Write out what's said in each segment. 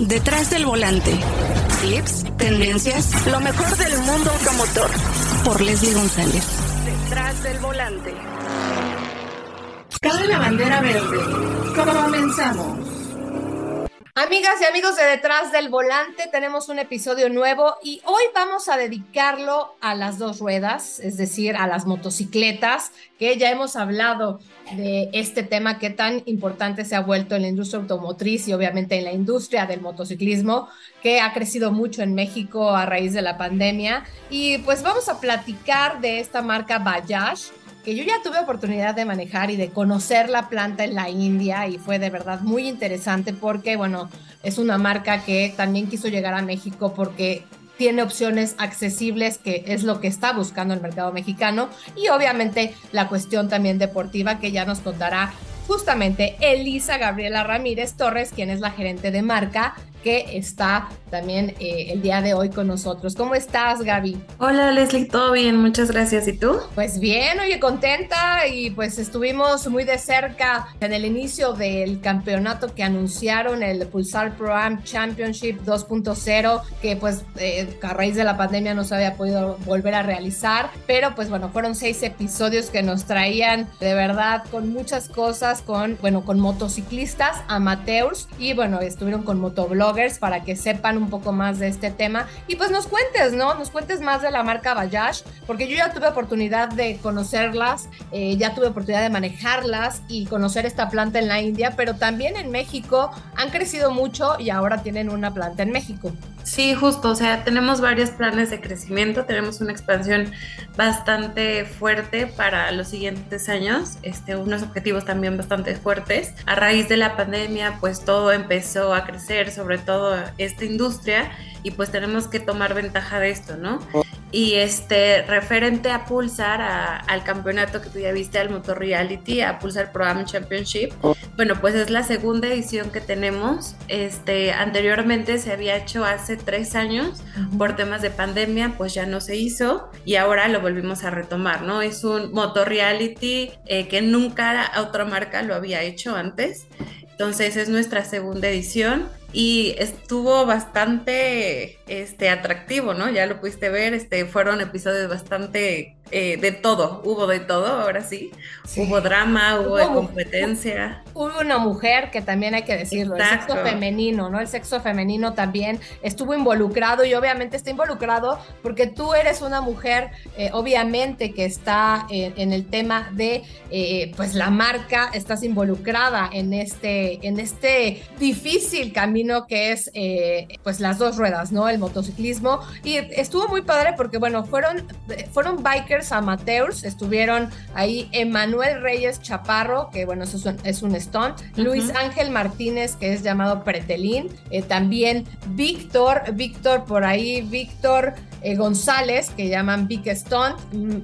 Detrás del volante. Clips, tendencias, lo mejor del mundo automotor. Por Leslie González. Detrás del volante. Cabe la bandera verde. Comenzamos. Amigas y amigos de Detrás del Volante, tenemos un episodio nuevo y hoy vamos a dedicarlo a las dos ruedas, es decir, a las motocicletas, que ya hemos hablado de este tema que tan importante se ha vuelto en la industria automotriz y obviamente en la industria del motociclismo, que ha crecido mucho en México a raíz de la pandemia. Y pues vamos a platicar de esta marca Bajaj que yo ya tuve oportunidad de manejar y de conocer la planta en la India y fue de verdad muy interesante porque, bueno, es una marca que también quiso llegar a México porque tiene opciones accesibles, que es lo que está buscando el mercado mexicano, y obviamente la cuestión también deportiva que ya nos contará justamente Elisa Gabriela Ramírez Torres, quien es la gerente de marca que está también eh, el día de hoy con nosotros. ¿Cómo estás, Gaby? Hola, Leslie, todo bien, muchas gracias. ¿Y tú? Pues bien, oye, contenta y pues estuvimos muy de cerca en el inicio del campeonato que anunciaron, el Pulsar Pro Am Championship 2.0, que pues eh, a raíz de la pandemia no se había podido volver a realizar, pero pues bueno, fueron seis episodios que nos traían de verdad con muchas cosas, con, bueno, con motociclistas, amateurs y bueno, estuvieron con para que sepan un poco más de este tema y pues nos cuentes, ¿no? Nos cuentes más de la marca Bayash, porque yo ya tuve oportunidad de conocerlas, eh, ya tuve oportunidad de manejarlas y conocer esta planta en la India, pero también en México han crecido mucho y ahora tienen una planta en México. Sí, justo, o sea, tenemos varios planes de crecimiento, tenemos una expansión bastante fuerte para los siguientes años, este, unos objetivos también bastante fuertes. A raíz de la pandemia, pues todo empezó a crecer, sobre todo esta industria, y pues tenemos que tomar ventaja de esto, ¿no? Y este, referente a Pulsar, al campeonato que tú ya viste, al Motor Reality, a Pulsar Pro Am Championship, bueno, pues es la segunda edición que tenemos. Este, anteriormente se había hecho hace tres años, por temas de pandemia, pues ya no se hizo y ahora lo volvimos a retomar, ¿no? Es un Motor Reality eh, que nunca otra marca lo había hecho antes. Entonces es nuestra segunda edición y estuvo bastante este, atractivo, ¿no? Ya lo pudiste ver, este, fueron episodios bastante eh, de todo, hubo de todo, ahora sí. Hubo drama, hubo, de competencia. Hubo una mujer que también hay que decirlo, el sexo femenino, ¿no? El sexo femenino también estuvo involucrado y obviamente está involucrado porque tú eres una mujer, eh, obviamente que está en el tema de, eh, pues la marca, estás involucrada en este, en este difícil camino que es, pues las dos ruedas, ¿no? El motociclismo y estuvo muy padre porque, bueno, fueron, fueron bikers amateurs. Estuvieron ahí Emanuel Reyes Chaparro, que bueno, eso es un, stunt. Luis Ángel Martínez, que es llamado Pretelín. Eh, también Víctor, Víctor por ahí, Víctor eh, González, que llaman Big Stunt.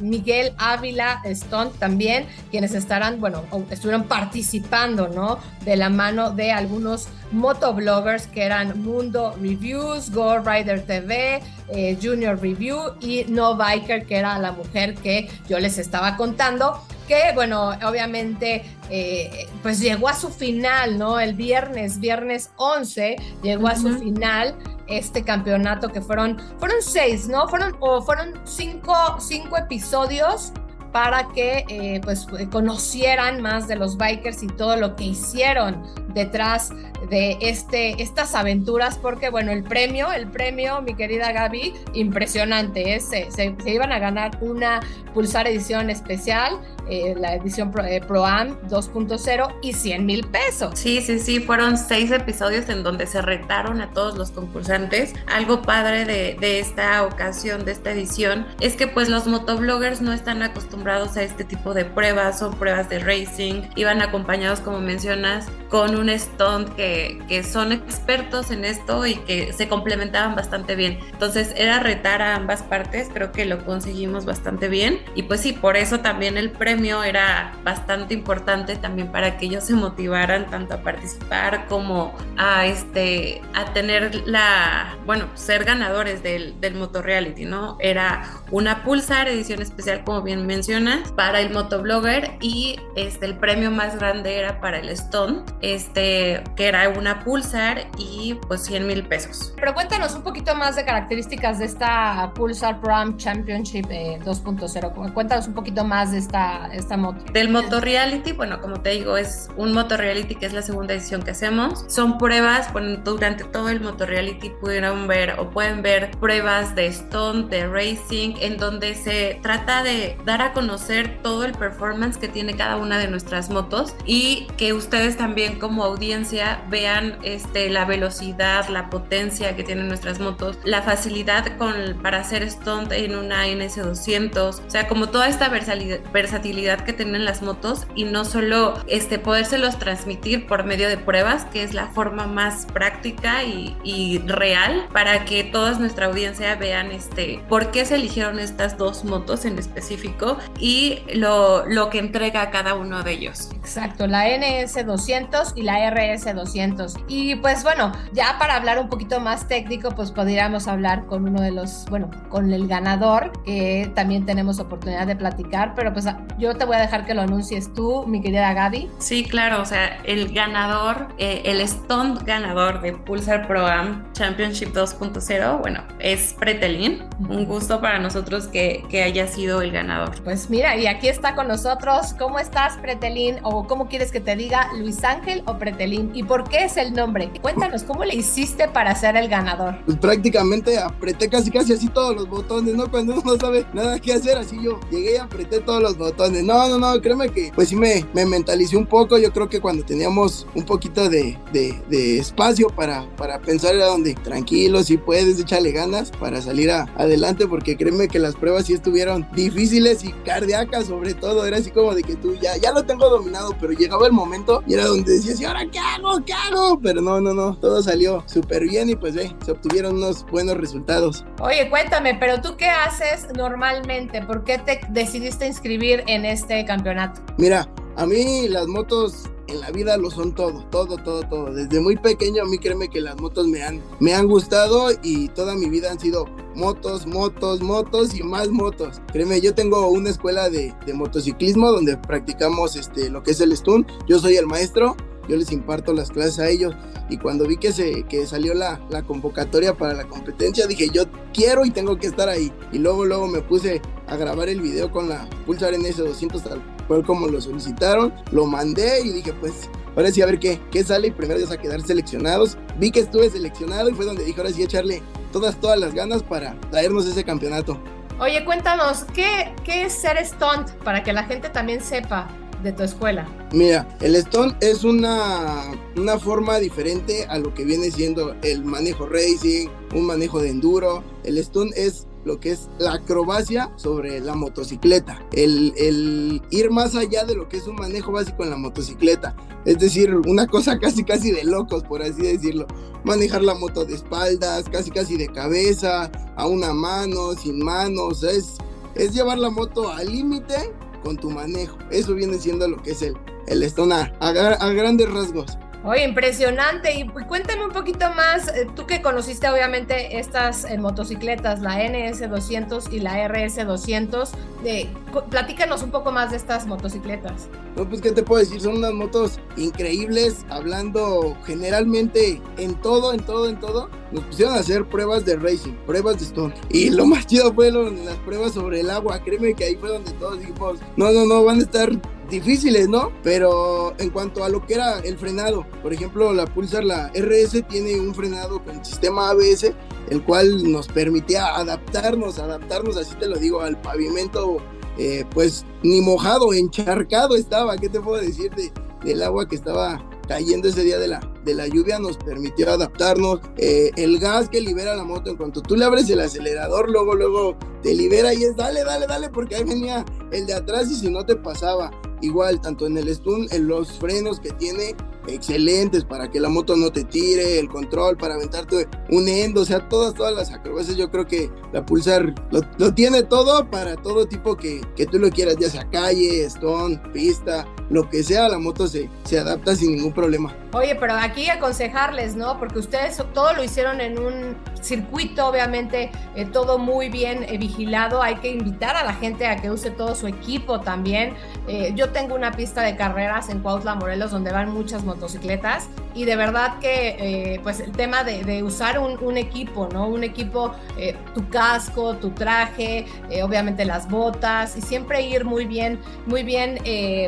Miguel Ávila Stunt también, quienes estarán, bueno, estuvieron participando, ¿no? De la mano de algunos motobloggers que eran Mundo Reviews, Go Rider TV, eh, Junior Review y No Biker, que era la mujer que yo les estaba contando, que bueno, obviamente eh, pues llegó a su final, ¿no? El viernes, viernes 11, llegó a su final este campeonato que fueron, fueron seis, ¿no? Fueron, o fueron cinco, cinco episodios para que eh, pues conocieran más de los bikers y todo lo que hicieron detrás de este, estas aventuras, porque bueno, el premio, el premio, mi querida Gaby, impresionante, es, se, iban a ganar una Pulsar edición especial, eh, la edición Pro, eh, Am 2.0 y 100 mil pesos. Sí, sí, sí, fueron seis episodios en donde se retaron a todos los concursantes. Algo padre de, de esta ocasión, de esta edición, es que pues los motobloggers no están acostumbrados a este tipo de pruebas, son pruebas de racing, iban acompañados, como mencionas, con un stunt que, que, son expertos en esto y que se complementaban bastante bien. Entonces era retar a ambas partes, creo que lo conseguimos bastante bien y pues sí, por eso también el premio era bastante importante también para que ellos se motivaran tanto a participar como a este a tener la, bueno, ser ganadores del, del Motor Reality, ¿no? Era una Pulsar edición especial como bien mencionas para el motoblogger y este el premio más grande era para el Stone este, que era una Pulsar y pues 100 mil pesos. Pero cuéntanos un poquito más de características de esta Pulsar Pro Championship 2.0. Cuéntanos un poquito más de esta, esta moto. Del Moto Reality, bueno, como te digo, es un Moto Reality que es la segunda edición que hacemos. Son pruebas, bueno, durante todo el Moto Reality pudieron ver o pueden ver pruebas de stunt, de racing, en donde se trata de dar a conocer todo el performance que tiene cada una de nuestras motos y que ustedes también como audiencia vean este, la velocidad, la potencia que tienen nuestras motos, la facilidad con, para hacer stunt en una NS200, o sea, como toda esta versatilidad que tienen las motos y no solo este, podérselos transmitir por medio de pruebas, que es la forma más práctica y, y real para que toda nuestra audiencia vean este, por qué se eligieron estas dos motos en específico y lo, lo que entrega cada uno de ellos. Exacto, la NS200 y la RS200. Y pues bueno, ya para hablar un poquito más técnico, pues podríamos hablar con uno de los, bueno, con el ganador, que también tenemos oportunidad de platicar, pero pues yo te voy a dejar que lo anuncies tú, mi querida Gaby. Sí, claro, o sea, el ganador, eh, el stunt ganador de Pulsar Pro Am Championship 2.0, bueno, es Pretelín. Un gusto para nosotros que, que haya sido el ganador. Pues mira, y aquí está con nosotros. ¿Cómo estás, Pretelín? ¿O cómo quieres que te diga Luis Ángel o Pretelín? ¿Y por qué es el nombre? Cuéntanos, ¿cómo le hiciste para ser el ganador? Pues prácticamente apreté casi casi así todos los botones, ¿no? Cuando uno no sabe nada qué hacer, así yo llegué y apreté todos los botones. No, no, no, créeme que pues sí me, me mentalicé un poco. Yo creo que cuando teníamos un poquito de, de, de espacio para, para pensar era donde tranquilo, si puedes, échale ganas para salir adelante, porque créeme que las pruebas sí estuvieron difíciles y cardíacas sobre todo. Era así como de que tú ya, ya lo tengo dominado, pero llegaba el momento y era donde decías, ¿y ahora qué hago? ¿Qué hago? Pero no, no, no, todo salió súper bien y pues ve, se obtuvieron unos buenos resultados. Oye, cuéntame, pero tú qué haces normalmente? ¿Por qué te decidiste inscribir en este campeonato? Mira, a mí las motos en la vida lo son todo, todo, todo, todo. Desde muy pequeño a mí créeme que las motos me han, me han gustado y toda mi vida han sido motos, motos, motos y más motos. Créeme, yo tengo una escuela de, de motociclismo donde practicamos este, lo que es el stunt. Yo soy el maestro yo les imparto las clases a ellos. Y cuando vi que, se, que salió la, la, convocatoria para la competencia dije yo quiero y tengo que estar ahí. Y luego luego me puse a grabar el video con la Pulsar NS200 tal cual como lo solicitaron, lo mandé y dije pues ahora sí a ver qué, qué sale. Y primero ya a quedar seleccionados, vi que estuve seleccionado y fue donde dije ahora sí echarle todas todas las ganas para traernos ese campeonato. Oye, cuéntanos, ¿qué, ¿qué es ser stunt? Para que la gente también sepa de tu escuela? Mira, el stone es una, una forma diferente a lo que viene siendo el manejo racing, un manejo de enduro. El stone es lo que es la acrobacia sobre la motocicleta, el, el, ir más allá de lo que es un manejo básico en la motocicleta, es decir, una cosa casi casi de locos, por así decirlo, manejar la moto de espaldas, casi casi de cabeza, a una mano, sin manos, es, es llevar la moto al límite con tu manejo. Eso viene siendo lo que es el, el Stone a, a, grandes rasgos. Oye, impresionante. Y cuéntame un poquito más, eh, tú que conociste obviamente estas eh, motocicletas, la NS200 y la RS200, de, platícanos un poco más de estas motocicletas. No, pues, ¿qué te puedo decir? Son unas motos increíbles, hablando generalmente en todo, en todo, en todo. Nos pusieron a hacer pruebas de racing, pruebas de stone. Y lo más chido fue las pruebas sobre el agua. Créeme que ahí fue donde todos dijimos, no, no, no, van a estar difíciles, ¿no? Pero en cuanto a lo que era el frenado, por ejemplo, la Pulsar, la RS tiene un frenado con sistema ABS, el cual nos permitía adaptarnos, adaptarnos, así te lo digo, al pavimento, eh, pues ni mojado, encharcado estaba, ¿qué te puedo decir de, del agua que estaba cayendo ese día de la, de la lluvia nos permitió adaptarnos. Eh, el gas que libera la moto, en cuanto tú le abres el acelerador, luego, luego te libera y es dale, dale, dale, porque ahí venía el de atrás y si no te pasaba. Igual, tanto en el stun, en los frenos que tiene, excelentes para que la moto no te tire, el control para aventarte un endo, o sea, todas, todas las acrobacias, yo creo que la Pulsar lo, tiene todo para todo tipo que, que, tú lo quieras, ya sea calle, stone, pista, lo que sea, la moto se, se adapta sin ningún problema. Oye, pero aquí aconsejarles, ¿no? Porque ustedes todo lo hicieron en un circuito, obviamente, eh, todo muy bien eh, vigilado. Hay que invitar a la gente a que use todo su equipo también. Eh, yo tengo una pista de carreras en Cuautla, Morelos, donde van muchas motocicletas y de verdad que eh, pues el tema de, usar un, equipo, ¿no? Un equipo, eh, tu casco, tu traje, eh, obviamente las botas y siempre ir muy bien, muy bien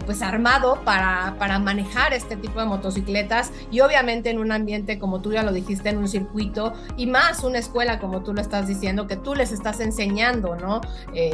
pues armado para, para manejar este tipo de motocicletas y obviamente en un ambiente como tú ya lo dijiste, en un circuito y más una escuela como tú lo estás diciendo, que tú les estás enseñando, ¿no?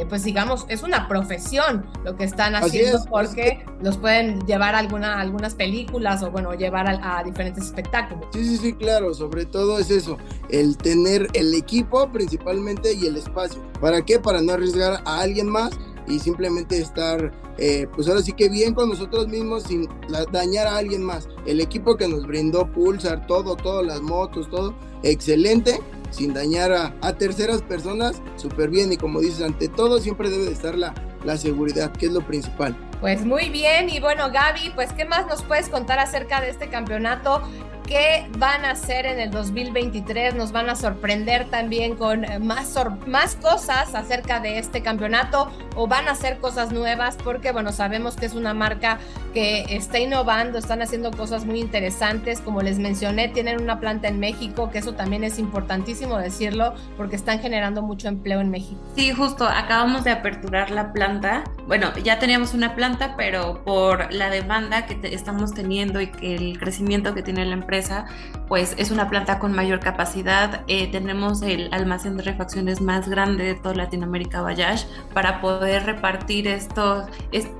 pues digamos, es una profesión lo que están haciendo porque los pueden llevar a alguna, algunas películas o bueno, llevar a, diferentes espectáculos. Sí, sí, sí, claro, sobre todo es eso, el tener el equipo principalmente y el espacio. ¿Para qué? Para no arriesgar a alguien más y simplemente estar, eh, pues ahora sí que bien con nosotros mismos sin dañar a alguien más. El equipo que nos brindó Pulsar, todo, todas las motos, todo, excelente sin dañar a, a terceras personas, súper bien. Y como dices, ante todo siempre debe de estar la, la seguridad, que es lo principal. Pues muy bien, y bueno, Gaby, pues ¿qué más nos puedes contar acerca de este campeonato? ¿Qué van a hacer en el 2023? Nos van a sorprender también con más, más cosas acerca de este campeonato o van a hacer cosas nuevas porque, bueno, sabemos que es una marca que está innovando, están haciendo cosas muy interesantes. Como les mencioné, tienen una planta en México, que eso también es importantísimo decirlo porque están generando mucho empleo en México. Sí, justo, acabamos de aperturar la planta. Bueno, ya teníamos una planta, pero por la demanda que estamos teniendo y que el crecimiento que tiene la empresa, pues es una planta con mayor capacidad. Eh, tenemos el almacén de refacciones más grande de toda Latinoamérica, Bayash, para poder repartir estos,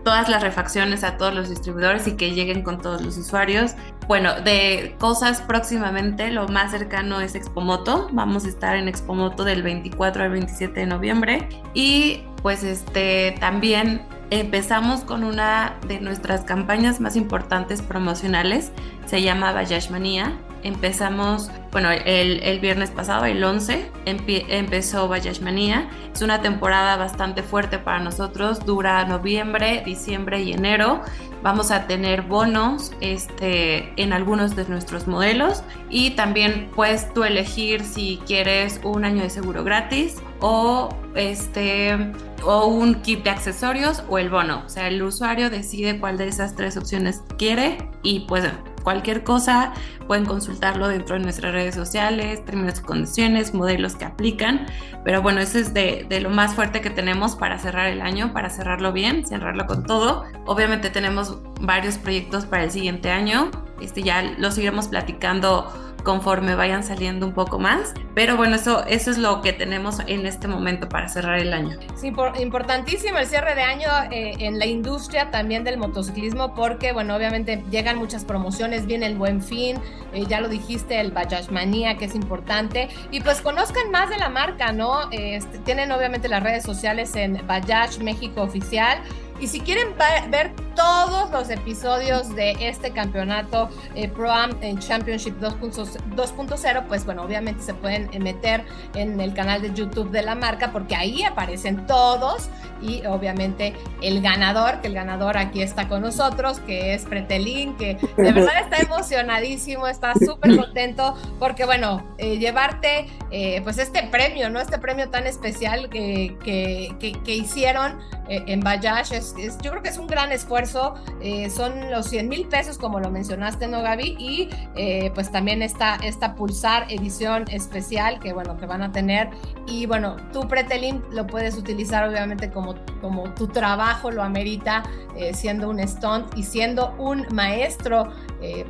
todas las refacciones a todos los distribuidores y que lleguen con todos los usuarios. Bueno, de cosas próximamente, lo más cercano es Expomoto. Vamos a estar en Expomoto del 24 al 27 de noviembre. Y pues este también empezamos con una de nuestras campañas más importantes promocionales, se llama Bayash Manía. Empezamos, bueno, el, viernes pasado, el 11, empezó Bayash Manía. Es una temporada bastante fuerte para nosotros, dura noviembre, diciembre y enero. Vamos a tener bonos este, en algunos de nuestros modelos y también puedes tú elegir si quieres un año de seguro gratis o este o un kit de accesorios o el bono. O sea, el usuario decide cuál de esas tres opciones quiere y pues cualquier cosa pueden consultarlo dentro de nuestras redes sociales, términos y condiciones, modelos que aplican. Pero bueno, eso es de, de, lo más fuerte que tenemos para cerrar el año, para cerrarlo bien, cerrarlo con todo. Obviamente tenemos varios proyectos para el siguiente año. Este ya lo seguiremos platicando conforme vayan saliendo un poco más. Pero bueno, eso, eso es lo que tenemos en este momento para cerrar el año. Sí, importantísimo el cierre de año eh, en la industria también del motociclismo porque, bueno, obviamente llegan muchas promociones, viene el Buen Fin, eh, ya lo dijiste, el Bajaj Manía, que es importante. Y pues conozcan más de la marca, ¿no? Este, tienen obviamente las redes sociales en Bajaj México Oficial y si quieren ver todos los episodios de este campeonato eh, Pro Am Championship 2.0, pues bueno, obviamente se pueden meter en el canal de YouTube de la marca porque ahí aparecen todos y obviamente el ganador, que el ganador aquí está con nosotros, que es Pretelín, que de verdad está emocionadísimo, está súper contento porque bueno, eh, llevarte eh, pues este premio, ¿no? Este premio tan especial que, que, que, hicieron en Bayash es yo creo que es un gran esfuerzo. Eh, son los 100 mil pesos, como lo mencionaste, ¿no, Gaby? Y eh, pues también está esta Pulsar edición especial que, bueno, que van a tener. Y bueno, tu Pretelín lo puedes utilizar, obviamente, como, como tu trabajo lo amerita, eh, siendo un stunt y siendo un maestro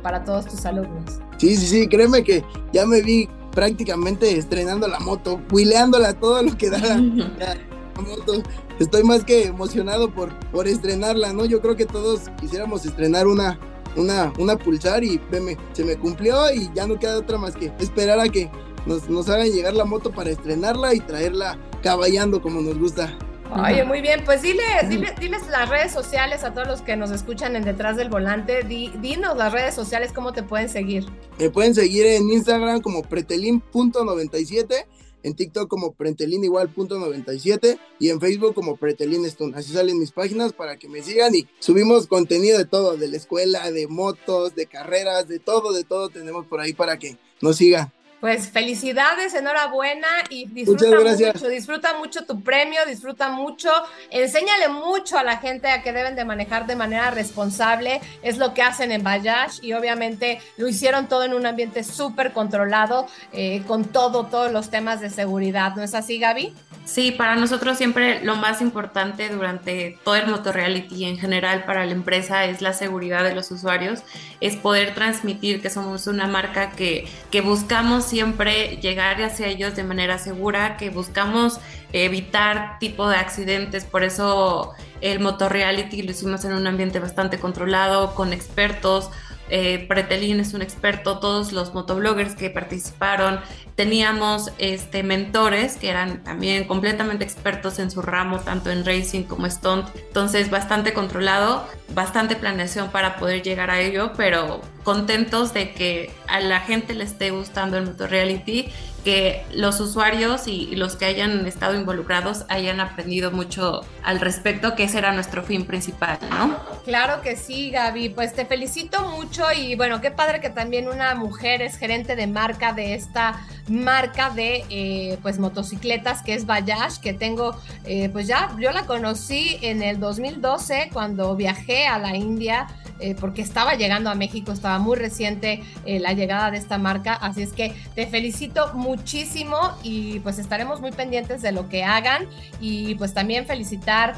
para todos tus alumnos. Sí, sí, sí, créeme que ya me vi prácticamente estrenando la moto, huileándola todo lo que da la, moto estoy más que emocionado por, por estrenarla, ¿no? Yo creo que todos quisiéramos estrenar una, una, una pulsar y veme, se me cumplió y ya no queda otra más que esperar a que nos, nos hagan llegar la moto para estrenarla y traerla caballando como nos gusta. Oye, muy bien, pues diles, diles, las redes sociales a todos los que nos escuchan en Detrás del Volante. dinos las redes sociales, cómo te pueden seguir. Me pueden seguir en Instagram como pretelin.97 en TikTok como Prentelín igual punto 97 y en Facebook como Pretelín Stone. Así salen mis páginas para que me sigan y subimos contenido de todo, de la escuela, de motos, de carreras, de todo, de todo tenemos por ahí para que nos sigan. Pues felicidades, enhorabuena y disfruta mucho, disfruta mucho tu premio, disfruta mucho, enséñale mucho a la gente a que deben de manejar de manera responsable, es lo que hacen en Bayash y obviamente lo hicieron todo en un ambiente súper controlado, eh, con todo, todos los temas de seguridad, ¿no es así Gaby? Sí, para nosotros siempre lo más importante durante todo el motorreality y en general para la empresa es la seguridad de los usuarios, es poder transmitir que somos una marca que, que buscamos siempre llegar hacia ellos de manera segura, que buscamos evitar tipo de accidentes, por eso el motorreality lo hicimos en un ambiente bastante controlado, con expertos, eh, Pretelín es un experto, todos los motobloggers que participaron, teníamos este, mentores que eran también completamente expertos en su ramo, tanto en racing como stunt, entonces bastante controlado, bastante planeación para poder llegar a ello, pero contentos de que a la gente le esté gustando el motor reality, que los usuarios y, los que hayan estado involucrados hayan aprendido mucho al respecto, que ese era nuestro fin principal, ¿no? Claro que sí, Gaby, pues te felicito mucho y bueno, qué padre que también una mujer es gerente de marca de esta marca de eh, pues motocicletas que es Bayash, que tengo eh, pues ya, yo la conocí en el 2012 cuando viajé a la India eh, porque estaba llegando a México, estaba muy reciente la llegada de esta marca, así es que te felicito muchísimo y pues estaremos muy pendientes de lo que hagan y pues también felicitar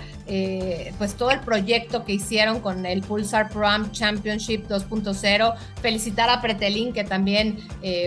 pues todo el proyecto que hicieron con el Pulsar Pro Am Championship 2.0, felicitar a Pretelín que también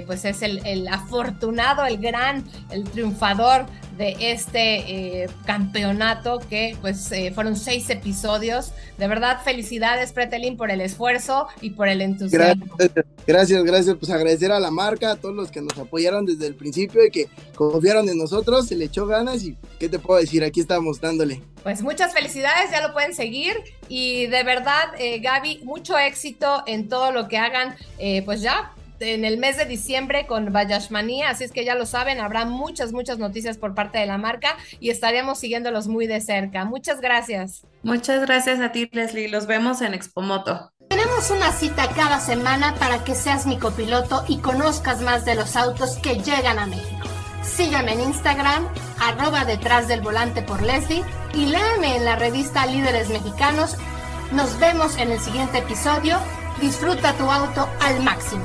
pues es el afortunado, el gran, el triunfador de este eh, campeonato que pues eh, fueron seis episodios. De verdad, felicidades Pretelín por el esfuerzo y por el entusiasmo. Gracias, gracias, gracias. Pues agradecer a la marca, a todos los que nos apoyaron desde el principio y que confiaron en nosotros, se le echó ganas y qué te puedo decir, aquí estamos dándole. Pues muchas felicidades, ya lo pueden seguir y de verdad, eh, Gaby, mucho éxito en todo lo que hagan, pues ya en el mes de diciembre con Vallashmanía, así es que ya lo saben, habrá muchas, muchas noticias por parte de la marca y estaremos siguiéndolos muy de cerca. Muchas gracias. Muchas gracias a ti, Leslie. Los vemos en Expomoto. Tenemos una cita cada semana para que seas mi copiloto y conozcas más de los autos que llegan a México. Sígueme en Instagram, arroba detrás del volante por Leslie y léeme en la revista Líderes Mexicanos. Nos vemos en el siguiente episodio. Disfruta tu auto al máximo.